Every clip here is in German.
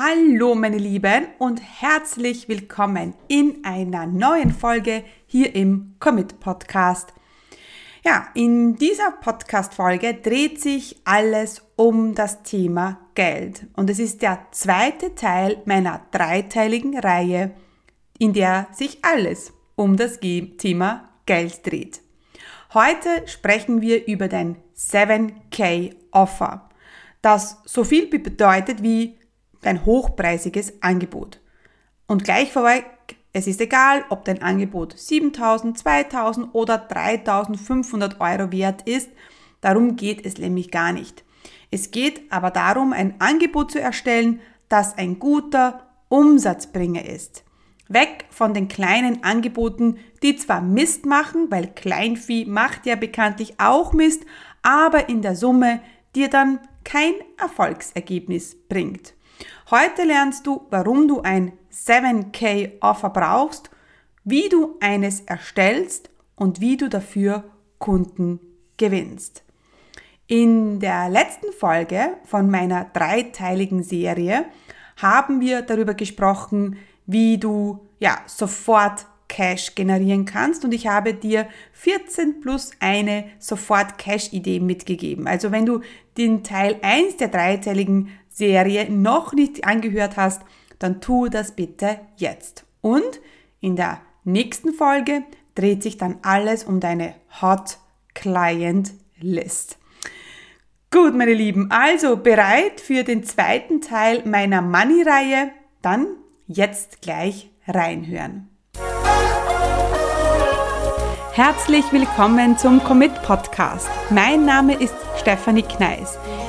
Hallo meine Lieben und herzlich willkommen in einer neuen Folge hier im Commit Podcast. Ja, in dieser Podcast Folge dreht sich alles um das Thema Geld und es ist der zweite Teil meiner dreiteiligen Reihe, in der sich alles um das Thema Geld dreht. Heute sprechen wir über dein 7K Offer, das so viel bedeutet wie dein hochpreisiges Angebot. Und gleich vorweg, es ist egal, ob dein Angebot 7000, 2000 oder 3500 Euro wert ist. Darum geht es nämlich gar nicht. Es geht aber darum, ein Angebot zu erstellen, das ein guter Umsatzbringer ist. Weg von den kleinen Angeboten, die zwar Mist machen, weil Kleinvieh macht ja bekanntlich auch Mist, aber in der Summe dir dann kein Erfolgsergebnis bringt. Heute lernst du, warum du ein 7K Offer brauchst, wie du eines erstellst und wie du dafür Kunden gewinnst. In der letzten Folge von meiner dreiteiligen Serie haben wir darüber gesprochen, wie du ja sofort Cash generieren kannst und ich habe dir 14 plus eine sofort Cash Idee mitgegeben. Also wenn du den Teil 1 der dreiteiligen Serie noch nicht angehört hast, dann tu das bitte jetzt. Und in der nächsten Folge dreht sich dann alles um deine Hot Client List. Gut, meine Lieben, also bereit für den zweiten Teil meiner Money-Reihe? Dann jetzt gleich reinhören. Herzlich willkommen zum Commit Podcast. Mein Name ist Stefanie Kneis.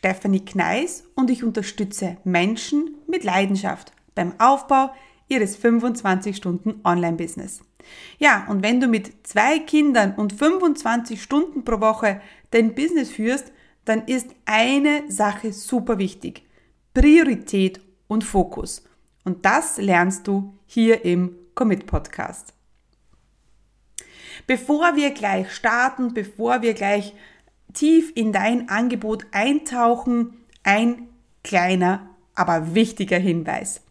Stephanie Kneis und ich unterstütze Menschen mit Leidenschaft beim Aufbau ihres 25 Stunden Online-Business. Ja, und wenn du mit zwei Kindern und 25 Stunden pro Woche dein Business führst, dann ist eine Sache super wichtig. Priorität und Fokus. Und das lernst du hier im Commit Podcast. Bevor wir gleich starten, bevor wir gleich tief in dein Angebot eintauchen, ein kleiner, aber wichtiger Hinweis.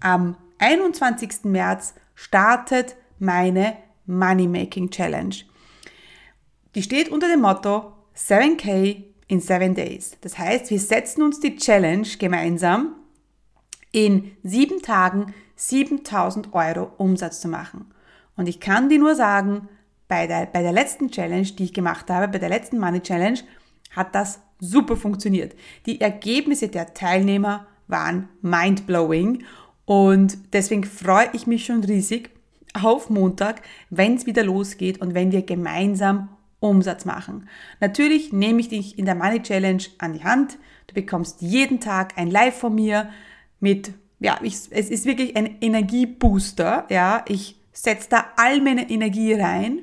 Am 21. März startet meine Money Making Challenge. Die steht unter dem Motto 7K in 7 Days. Das heißt, wir setzen uns die Challenge gemeinsam in sieben Tagen 7000 Euro Umsatz zu machen. Und ich kann dir nur sagen, bei der, bei der letzten Challenge, die ich gemacht habe, bei der letzten Money Challenge, hat das super funktioniert. Die Ergebnisse der Teilnehmer waren mindblowing und deswegen freue ich mich schon riesig auf Montag, wenn es wieder losgeht und wenn wir gemeinsam Umsatz machen. Natürlich nehme ich dich in der Money Challenge an die Hand. Du bekommst jeden Tag ein Live von mir mit, ja, ich, es ist wirklich ein Energiebooster. Ja, ich setze da all meine Energie rein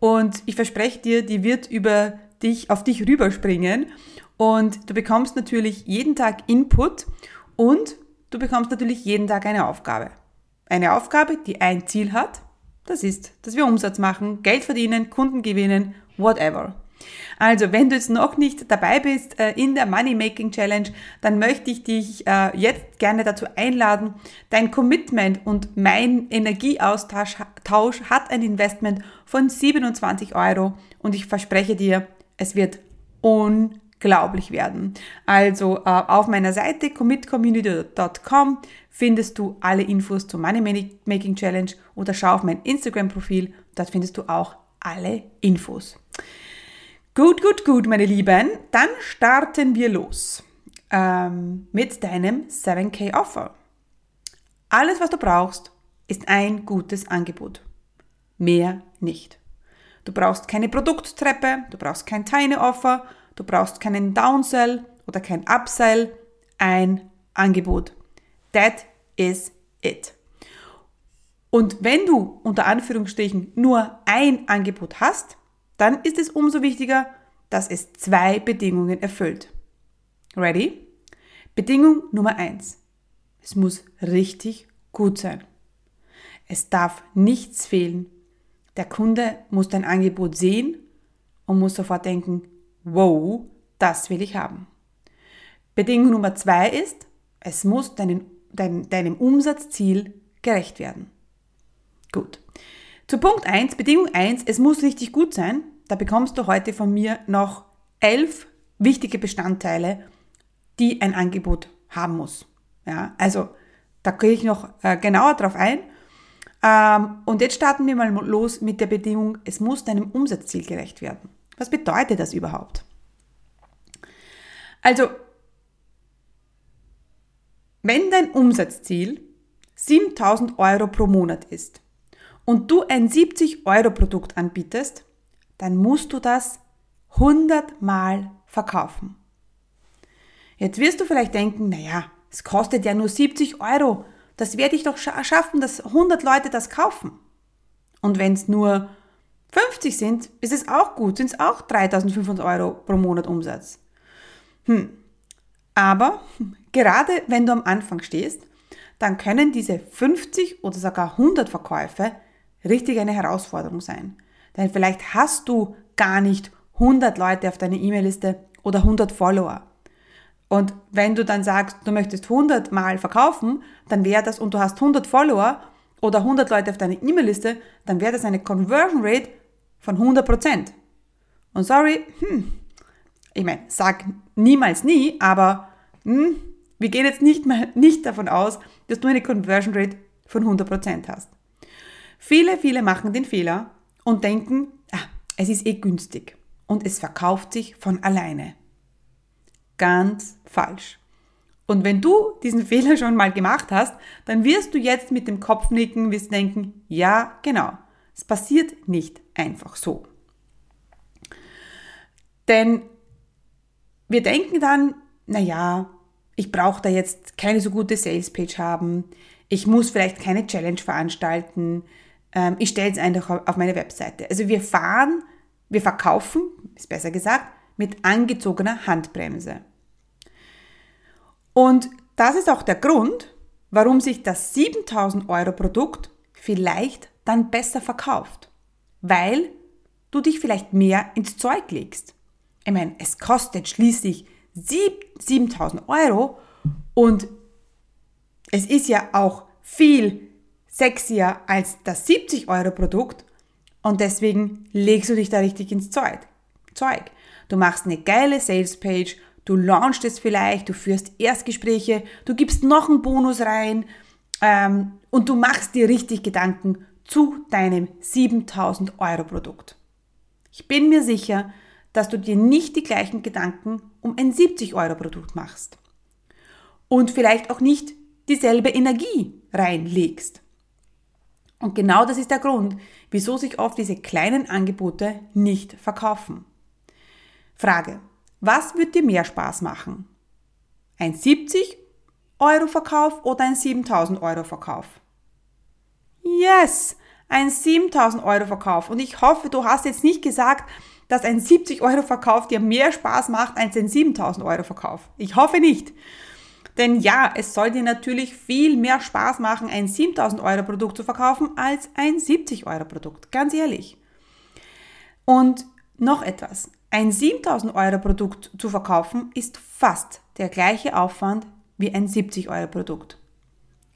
und ich verspreche dir, die wird über dich, auf dich rüberspringen. Und du bekommst natürlich jeden Tag Input und du bekommst natürlich jeden Tag eine Aufgabe. Eine Aufgabe, die ein Ziel hat. Das ist, dass wir Umsatz machen, Geld verdienen, Kunden gewinnen, whatever. Also, wenn du jetzt noch nicht dabei bist äh, in der Money Making Challenge, dann möchte ich dich äh, jetzt gerne dazu einladen. Dein Commitment und mein Energieaustausch Tausch hat ein Investment von 27 Euro und ich verspreche dir, es wird unglaublich werden. Also äh, auf meiner Seite commitcommunity.com findest du alle Infos zur Money Making Challenge oder schau auf mein Instagram-Profil, dort findest du auch alle Infos. Gut, gut, gut, meine Lieben. Dann starten wir los ähm, mit deinem 7K Offer. Alles, was du brauchst, ist ein gutes Angebot. Mehr nicht. Du brauchst keine Produkttreppe, du brauchst kein Tiny Offer, du brauchst keinen Downsell oder kein Upsell, ein Angebot. That is it. Und wenn du unter Anführungsstrichen nur ein Angebot hast, dann ist es umso wichtiger, dass es zwei Bedingungen erfüllt. Ready? Bedingung Nummer eins: Es muss richtig gut sein. Es darf nichts fehlen. Der Kunde muss dein Angebot sehen und muss sofort denken, wow, das will ich haben. Bedingung Nummer zwei ist, es muss deinen, dein, deinem Umsatzziel gerecht werden. Gut. Zu Punkt 1, Bedingung 1, es muss richtig gut sein. Da bekommst du heute von mir noch elf wichtige Bestandteile, die ein Angebot haben muss. Ja, also da gehe ich noch äh, genauer drauf ein. Ähm, und jetzt starten wir mal los mit der Bedingung, es muss deinem Umsatzziel gerecht werden. Was bedeutet das überhaupt? Also, wenn dein Umsatzziel 7000 Euro pro Monat ist und du ein 70 Euro Produkt anbietest, dann musst du das 100 Mal verkaufen. Jetzt wirst du vielleicht denken, naja, es kostet ja nur 70 Euro. Das werde ich doch schaffen, dass 100 Leute das kaufen. Und wenn es nur 50 sind, ist es auch gut, sind es auch 3500 Euro pro Monat Umsatz. Hm. Aber gerade wenn du am Anfang stehst, dann können diese 50 oder sogar 100 Verkäufe richtig eine Herausforderung sein. Denn vielleicht hast du gar nicht 100 Leute auf deiner E-Mail-Liste oder 100 Follower. Und wenn du dann sagst, du möchtest 100 Mal verkaufen, dann wäre das, und du hast 100 Follower oder 100 Leute auf deiner E-Mail-Liste, dann wäre das eine Conversion Rate von 100%. Und sorry, hm, ich meine, sag niemals nie, aber hm, wir gehen jetzt nicht, mal, nicht davon aus, dass du eine Conversion Rate von 100% hast. Viele, viele machen den Fehler und denken, ah, es ist eh günstig und es verkauft sich von alleine. Ganz falsch. Und wenn du diesen Fehler schon mal gemacht hast, dann wirst du jetzt mit dem Kopf nicken, wirst denken, ja, genau, es passiert nicht einfach so. Denn wir denken dann, naja, ich brauche da jetzt keine so gute Salespage haben, ich muss vielleicht keine Challenge veranstalten, ähm, ich stelle es einfach auf meine Webseite. Also wir fahren, wir verkaufen, ist besser gesagt, mit angezogener Handbremse. Und das ist auch der Grund, warum sich das 7000 Euro Produkt vielleicht dann besser verkauft. Weil du dich vielleicht mehr ins Zeug legst. Ich meine, es kostet schließlich 7000 Euro und es ist ja auch viel sexier als das 70 Euro Produkt und deswegen legst du dich da richtig ins Zeug. Du machst eine geile Salespage du launchst es vielleicht, du führst Erstgespräche, du gibst noch einen Bonus rein ähm, und du machst dir richtig Gedanken zu deinem 7000 Euro Produkt. Ich bin mir sicher, dass du dir nicht die gleichen Gedanken um ein 70 Euro Produkt machst und vielleicht auch nicht dieselbe Energie reinlegst. Und genau das ist der Grund, wieso sich oft diese kleinen Angebote nicht verkaufen. Frage, was wird dir mehr Spaß machen? Ein 70 Euro Verkauf oder ein 7000 Euro Verkauf? Yes, ein 7000 Euro Verkauf. Und ich hoffe, du hast jetzt nicht gesagt, dass ein 70 Euro Verkauf dir mehr Spaß macht als ein 7000 Euro Verkauf. Ich hoffe nicht. Denn ja, es soll dir natürlich viel mehr Spaß machen, ein 7000 Euro Produkt zu verkaufen, als ein 70 Euro Produkt. Ganz ehrlich. Und noch etwas. Ein 7000 Euro Produkt zu verkaufen ist fast der gleiche Aufwand wie ein 70 Euro Produkt.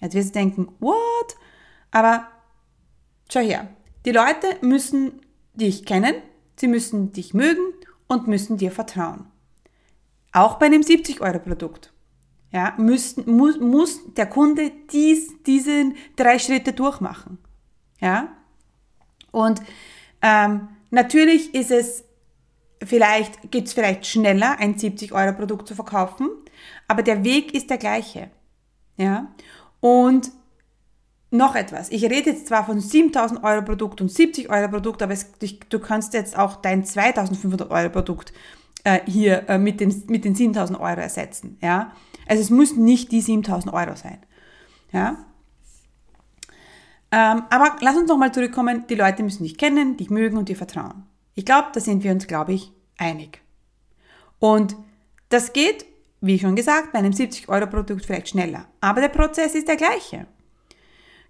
Jetzt wirst du denken, what? Aber schau her, die Leute müssen dich kennen, sie müssen dich mögen und müssen dir vertrauen. Auch bei einem 70 Euro Produkt. Ja, müssen, muss, muss der Kunde dies, diese drei Schritte durchmachen. Ja? Und ähm, natürlich ist es Vielleicht geht es vielleicht schneller, ein 70-Euro-Produkt zu verkaufen, aber der Weg ist der gleiche. Ja? Und noch etwas. Ich rede jetzt zwar von 7000 Euro Produkt und 70 Euro Produkt, aber es, du kannst jetzt auch dein 2500 Euro Produkt äh, hier äh, mit, den, mit den 7000 Euro ersetzen. Ja? Also es muss nicht die 7000 Euro sein. Ja? Ähm, aber lass uns nochmal zurückkommen. Die Leute müssen dich kennen, dich mögen und dir vertrauen. Ich glaube, da sind wir uns, glaube ich, einig. Und das geht, wie schon gesagt, bei einem 70-Euro-Produkt vielleicht schneller. Aber der Prozess ist der gleiche.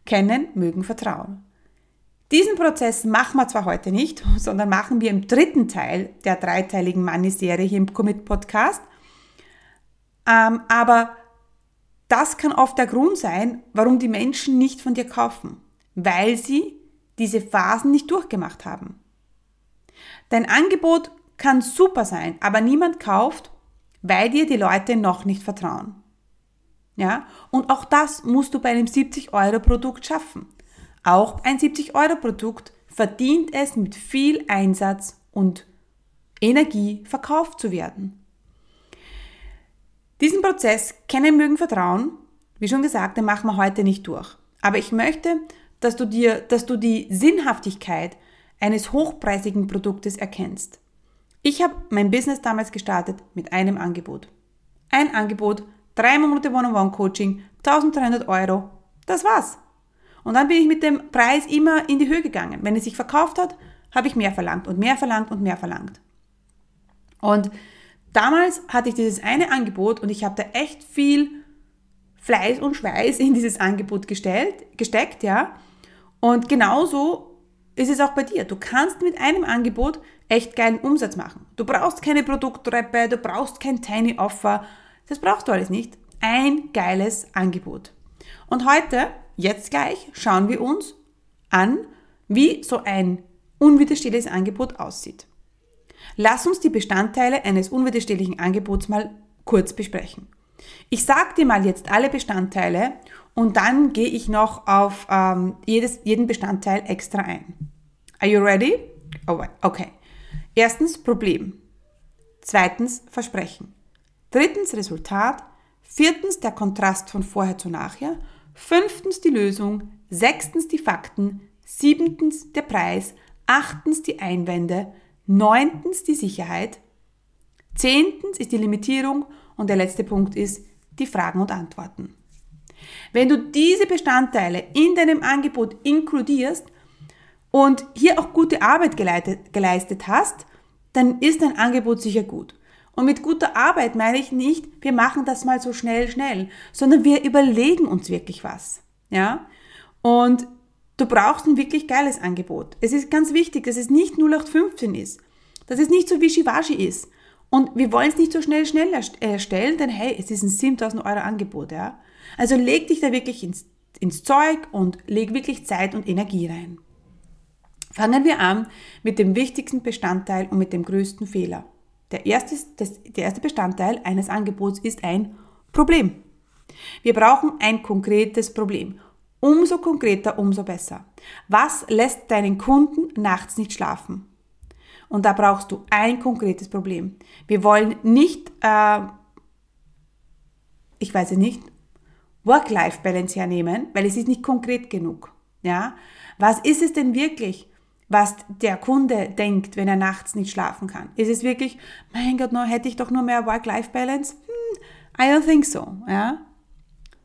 Kennen, mögen, vertrauen. Diesen Prozess machen wir zwar heute nicht, sondern machen wir im dritten Teil der dreiteiligen Money-Serie hier im Commit Podcast. Ähm, aber das kann oft der Grund sein, warum die Menschen nicht von dir kaufen, weil sie diese Phasen nicht durchgemacht haben. Dein Angebot kann super sein, aber niemand kauft, weil dir die Leute noch nicht vertrauen. Ja? Und auch das musst du bei einem 70 Euro Produkt schaffen. Auch ein 70 Euro Produkt verdient es mit viel Einsatz und Energie verkauft zu werden. Diesen Prozess kennen, mögen, vertrauen, wie schon gesagt, den machen wir heute nicht durch. Aber ich möchte, dass du dir, dass du die Sinnhaftigkeit eines hochpreisigen Produktes erkennst. Ich habe mein Business damals gestartet mit einem Angebot. Ein Angebot, drei Monate One-on-One-Coaching, 1300 Euro, das war's. Und dann bin ich mit dem Preis immer in die Höhe gegangen. Wenn es sich verkauft hat, habe ich mehr verlangt und mehr verlangt und mehr verlangt. Und damals hatte ich dieses eine Angebot und ich habe da echt viel Fleiß und Schweiß in dieses Angebot gestellt, gesteckt, ja. Und genauso ist es auch bei dir. Du kannst mit einem Angebot echt geilen Umsatz machen. Du brauchst keine Produkttreppe, du brauchst kein Tiny Offer. Das brauchst du alles nicht. Ein geiles Angebot. Und heute Jetzt gleich schauen wir uns an, wie so ein unwiderstehliches Angebot aussieht. Lass uns die Bestandteile eines unwiderstehlichen Angebots mal kurz besprechen. Ich sage dir mal jetzt alle Bestandteile und dann gehe ich noch auf ähm, jedes, jeden Bestandteil extra ein. Are you ready? Oh, okay. Erstens Problem. Zweitens Versprechen. Drittens Resultat. Viertens der Kontrast von vorher zu nachher fünftens die Lösung, sechstens die Fakten, siebtens der Preis, achtens die Einwände, neuntens die Sicherheit, zehntens ist die Limitierung und der letzte Punkt ist die Fragen und Antworten. Wenn du diese Bestandteile in deinem Angebot inkludierst und hier auch gute Arbeit geleistet hast, dann ist dein Angebot sicher gut. Und mit guter Arbeit meine ich nicht, wir machen das mal so schnell, schnell, sondern wir überlegen uns wirklich was. Ja? Und du brauchst ein wirklich geiles Angebot. Es ist ganz wichtig, dass es nicht 0815 ist, dass es nicht so wischiwaschi ist. Und wir wollen es nicht so schnell, schnell erstellen, denn hey, es ist ein 7000 Euro Angebot, ja. Also leg dich da wirklich ins, ins Zeug und leg wirklich Zeit und Energie rein. Fangen wir an mit dem wichtigsten Bestandteil und mit dem größten Fehler. Der erste, das, der erste Bestandteil eines Angebots ist ein Problem. Wir brauchen ein konkretes Problem. Umso konkreter, umso besser. Was lässt deinen Kunden nachts nicht schlafen? Und da brauchst du ein konkretes Problem. Wir wollen nicht, äh, ich weiß nicht, Work-Life-Balance hernehmen, weil es ist nicht konkret genug. Ja? Was ist es denn wirklich? was der Kunde denkt, wenn er nachts nicht schlafen kann. Ist es wirklich, mein Gott, no, hätte ich doch nur mehr Work-Life-Balance? Hm, I don't think so. Ja?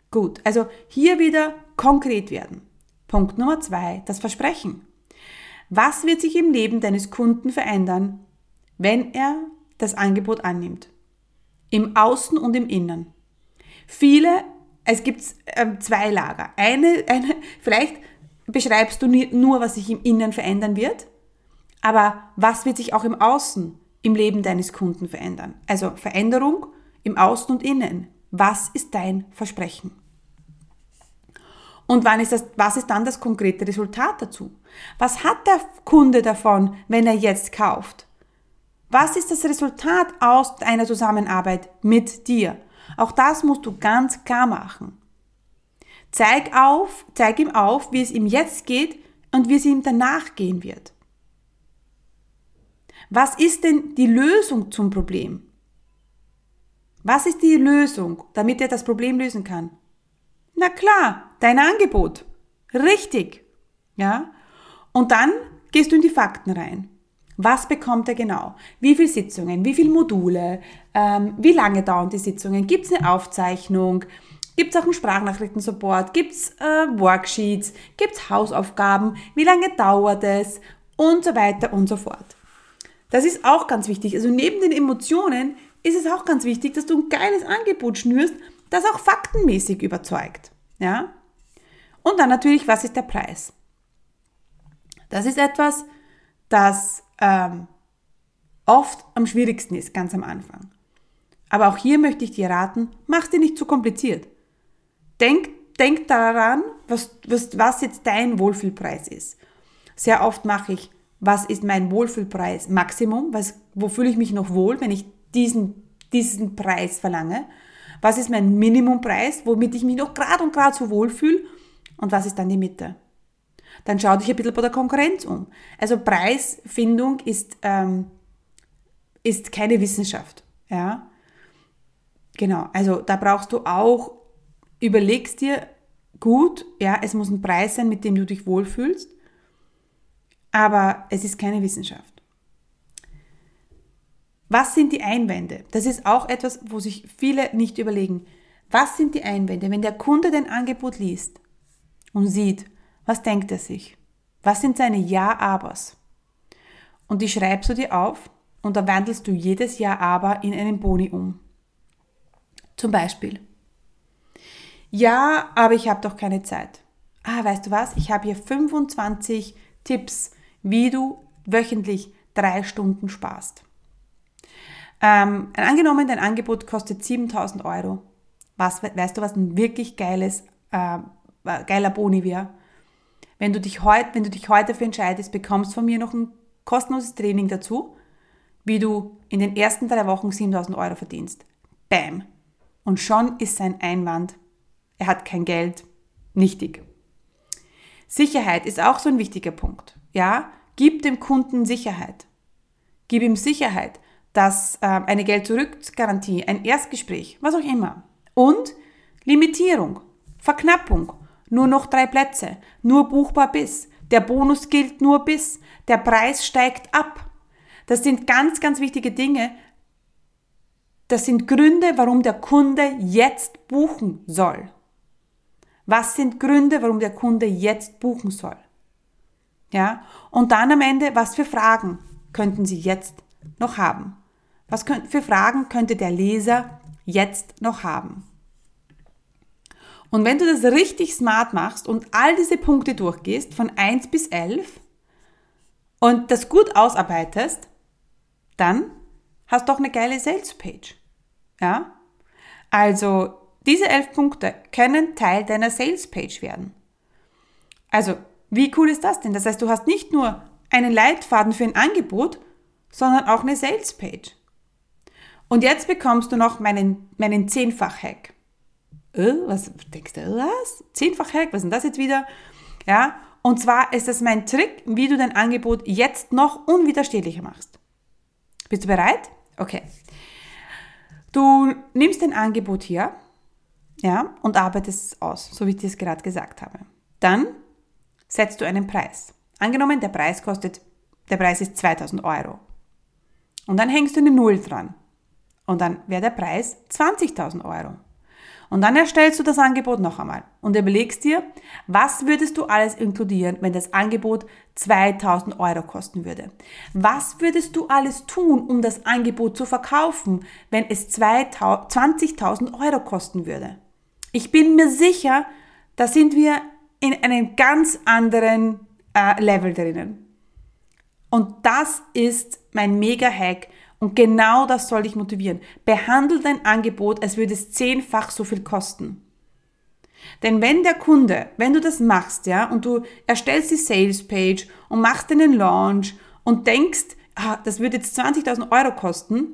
Gut, also hier wieder konkret werden. Punkt Nummer zwei, das Versprechen. Was wird sich im Leben deines Kunden verändern, wenn er das Angebot annimmt? Im Außen und im Innen. Viele, es gibt äh, zwei Lager. Eine, eine, vielleicht beschreibst du nur, was sich im Innen verändern wird, aber was wird sich auch im Außen, im Leben deines Kunden verändern? Also Veränderung im Außen und Innen. Was ist dein Versprechen? Und wann ist das, was ist dann das konkrete Resultat dazu? Was hat der Kunde davon, wenn er jetzt kauft? Was ist das Resultat aus einer Zusammenarbeit mit dir? Auch das musst du ganz klar machen. Zeig auf, zeig ihm auf, wie es ihm jetzt geht und wie es ihm danach gehen wird. Was ist denn die Lösung zum Problem? Was ist die Lösung, damit er das Problem lösen kann? Na klar, dein Angebot. Richtig. Ja? Und dann gehst du in die Fakten rein. Was bekommt er genau? Wie viele Sitzungen? Wie viele Module? Ähm, wie lange dauern die Sitzungen? Gibt es eine Aufzeichnung? Gibt es auch einen Sprachnachrichtensupport? Gibt es äh, Worksheets? Gibt es Hausaufgaben? Wie lange dauert es? Und so weiter und so fort. Das ist auch ganz wichtig. Also neben den Emotionen ist es auch ganz wichtig, dass du ein geiles Angebot schnürst, das auch faktenmäßig überzeugt. Ja? Und dann natürlich, was ist der Preis? Das ist etwas, das ähm, oft am schwierigsten ist, ganz am Anfang. Aber auch hier möchte ich dir raten, mach dir nicht zu kompliziert. Denk, denk daran, was, was, was jetzt dein Wohlfühlpreis ist. Sehr oft mache ich, was ist mein Wohlfühlpreis Maximum, was, wo fühle ich mich noch wohl, wenn ich diesen, diesen Preis verlange. Was ist mein Minimumpreis, womit ich mich noch gerade und gerade so wohlfühle und was ist dann die Mitte. Dann schau dich ein bisschen bei der Konkurrenz um. Also Preisfindung ist, ähm, ist keine Wissenschaft. Ja? Genau, also da brauchst du auch, überlegst dir gut, ja, es muss ein Preis sein, mit dem du dich wohlfühlst, aber es ist keine Wissenschaft. Was sind die Einwände? Das ist auch etwas, wo sich viele nicht überlegen. Was sind die Einwände? Wenn der Kunde dein Angebot liest und sieht, was denkt er sich? Was sind seine Ja-Abers? Und die schreibst du dir auf und da wandelst du jedes Ja-Aber in einen Boni um. Zum Beispiel. Ja, aber ich habe doch keine Zeit. Ah, weißt du was? Ich habe hier 25 Tipps, wie du wöchentlich drei Stunden sparst. Ähm, angenommen, dein Angebot kostet 7000 Euro. Was, weißt du, was ein wirklich geiles, äh, geiler Boni wäre? Wenn du dich heute, wenn du dich heute dafür entscheidest, bekommst von mir noch ein kostenloses Training dazu, wie du in den ersten drei Wochen 7000 Euro verdienst. Bam. Und schon ist sein Einwand, er hat kein Geld, nichtig. Sicherheit ist auch so ein wichtiger Punkt. Ja, gib dem Kunden Sicherheit. Gib ihm Sicherheit, dass äh, eine Geld-Zurück-Garantie, ein Erstgespräch, was auch immer. Und Limitierung, Verknappung, nur noch drei Plätze, nur buchbar bis, der Bonus gilt nur bis, der Preis steigt ab. Das sind ganz, ganz wichtige Dinge, das sind Gründe, warum der Kunde jetzt buchen soll. Was sind Gründe, warum der Kunde jetzt buchen soll? Ja? Und dann am Ende, was für Fragen könnten Sie jetzt noch haben? Was für Fragen könnte der Leser jetzt noch haben? Und wenn du das richtig smart machst und all diese Punkte durchgehst, von 1 bis 11, und das gut ausarbeitest, dann hast du doch eine geile Sales Page. Ja? Also diese elf Punkte können Teil deiner Sales Page werden. Also, wie cool ist das denn? Das heißt, du hast nicht nur einen Leitfaden für ein Angebot, sondern auch eine Sales Page. Und jetzt bekommst du noch meinen, meinen Zehnfach-Hack. Äh, was denkst du, was? Zehnfach-Hack? Was ist denn das jetzt wieder? Ja, und zwar ist das mein Trick, wie du dein Angebot jetzt noch unwiderstehlicher machst. Bist du bereit? Okay. Du nimmst ein Angebot hier ja, und arbeitest es aus, so wie ich dir es gerade gesagt habe. Dann setzt du einen Preis. Angenommen, der Preis kostet, der Preis ist 2000 Euro. Und dann hängst du eine Null dran. Und dann wäre der Preis 20.000 Euro. Und dann erstellst du das Angebot noch einmal und überlegst dir, was würdest du alles inkludieren, wenn das Angebot 2000 Euro kosten würde? Was würdest du alles tun, um das Angebot zu verkaufen, wenn es 20.000 Euro kosten würde? Ich bin mir sicher, da sind wir in einem ganz anderen äh, Level drinnen. Und das ist mein Mega-Hack, und genau das soll dich motivieren. Behandle dein Angebot, als würde es zehnfach so viel kosten. Denn wenn der Kunde, wenn du das machst, ja, und du erstellst die Sales Page und machst einen Launch und denkst, ah, das würde jetzt 20.000 Euro kosten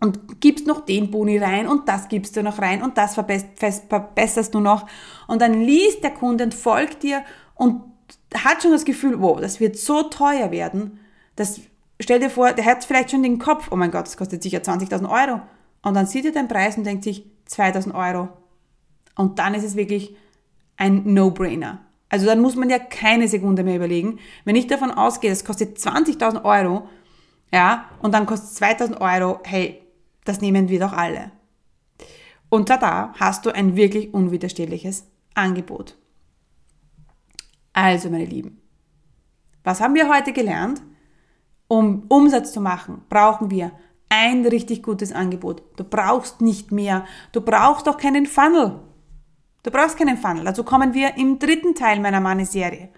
und gibst noch den Boni rein und das gibst du noch rein und das verbesserst du noch und dann liest der Kunde und folgt dir und hat schon das Gefühl, wow, das wird so teuer werden, das stell dir vor, der hat vielleicht schon den Kopf, oh mein Gott, das kostet sicher 20.000 Euro. Und dann sieht er den Preis und denkt sich 2.000 Euro. Und dann ist es wirklich ein No-Brainer. Also dann muss man ja keine Sekunde mehr überlegen. Wenn ich davon ausgehe, das kostet 20.000 Euro, ja, und dann kostet es 2.000 Euro, hey, das nehmen wir doch alle. Und tada, hast du ein wirklich unwiderstehliches Angebot. Also, meine Lieben, was haben wir heute gelernt? Um Umsatz zu machen, brauchen wir ein richtig gutes Angebot. Du brauchst nicht mehr. Du brauchst auch keinen Funnel. Du brauchst keinen Funnel. Dazu kommen wir im dritten Teil meiner Money-Serie.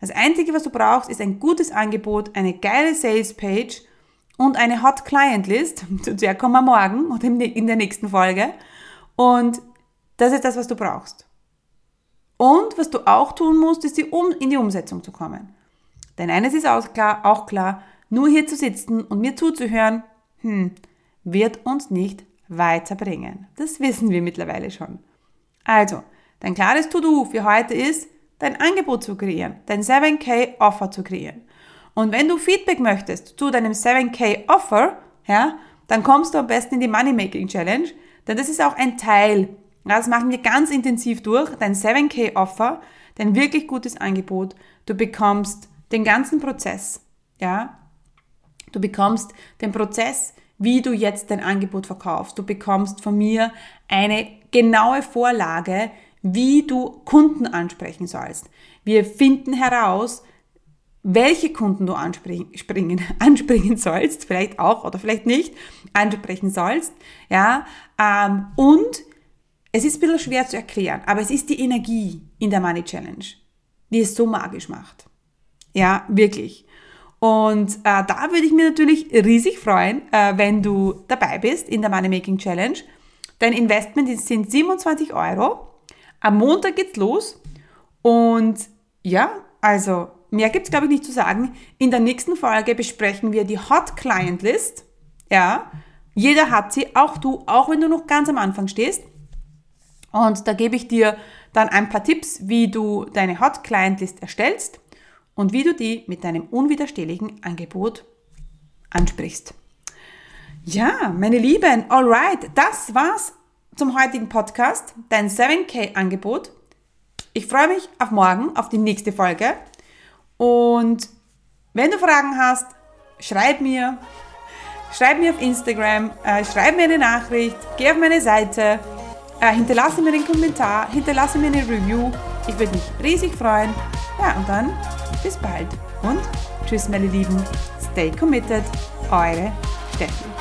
Das Einzige, was du brauchst, ist ein gutes Angebot, eine geile Sales-Page und eine Hot Client List. Zu der kommen wir morgen oder in der nächsten Folge. Und das ist das, was du brauchst. Und was du auch tun musst, ist die um in die Umsetzung zu kommen. Denn eines ist auch klar, auch klar, nur hier zu sitzen und mir zuzuhören, hm, wird uns nicht weiterbringen. Das wissen wir mittlerweile schon. Also, dein klares To-Do für heute ist, dein Angebot zu kreieren, dein 7K Offer zu kreieren. Und wenn du Feedback möchtest zu deinem 7K Offer, ja, dann kommst du am besten in die Money Making Challenge, denn das ist auch ein Teil. Das machen wir ganz intensiv durch, dein 7K Offer, dein wirklich gutes Angebot. Du bekommst den ganzen Prozess, ja, Du bekommst den Prozess, wie du jetzt dein Angebot verkaufst. Du bekommst von mir eine genaue Vorlage, wie du Kunden ansprechen sollst. Wir finden heraus, welche Kunden du anspringen, anspringen sollst, vielleicht auch oder vielleicht nicht, ansprechen sollst, ja, ähm, und es ist ein bisschen schwer zu erklären, aber es ist die Energie in der Money Challenge, die es so magisch macht. Ja, wirklich. Und äh, da würde ich mir natürlich riesig freuen, äh, wenn du dabei bist in der Money Making Challenge. Dein Investment sind 27 Euro. Am Montag geht's los. Und ja, also mehr gibt's glaube ich nicht zu sagen. In der nächsten Folge besprechen wir die Hot Client List. Ja, jeder hat sie, auch du, auch wenn du noch ganz am Anfang stehst. Und da gebe ich dir dann ein paar Tipps, wie du deine Hot Client List erstellst und wie du die mit deinem unwiderstehlichen Angebot ansprichst. Ja, meine Lieben, alright, das war's zum heutigen Podcast, dein 7K-Angebot. Ich freue mich auf morgen, auf die nächste Folge. Und wenn du Fragen hast, schreib mir, schreib mir auf Instagram, äh, schreib mir eine Nachricht, geh auf meine Seite, äh, hinterlasse mir einen Kommentar, hinterlasse mir eine Review. Ich würde mich riesig freuen. Ja, und dann bis bald und tschüss meine Lieben. Stay committed, eure Steffi.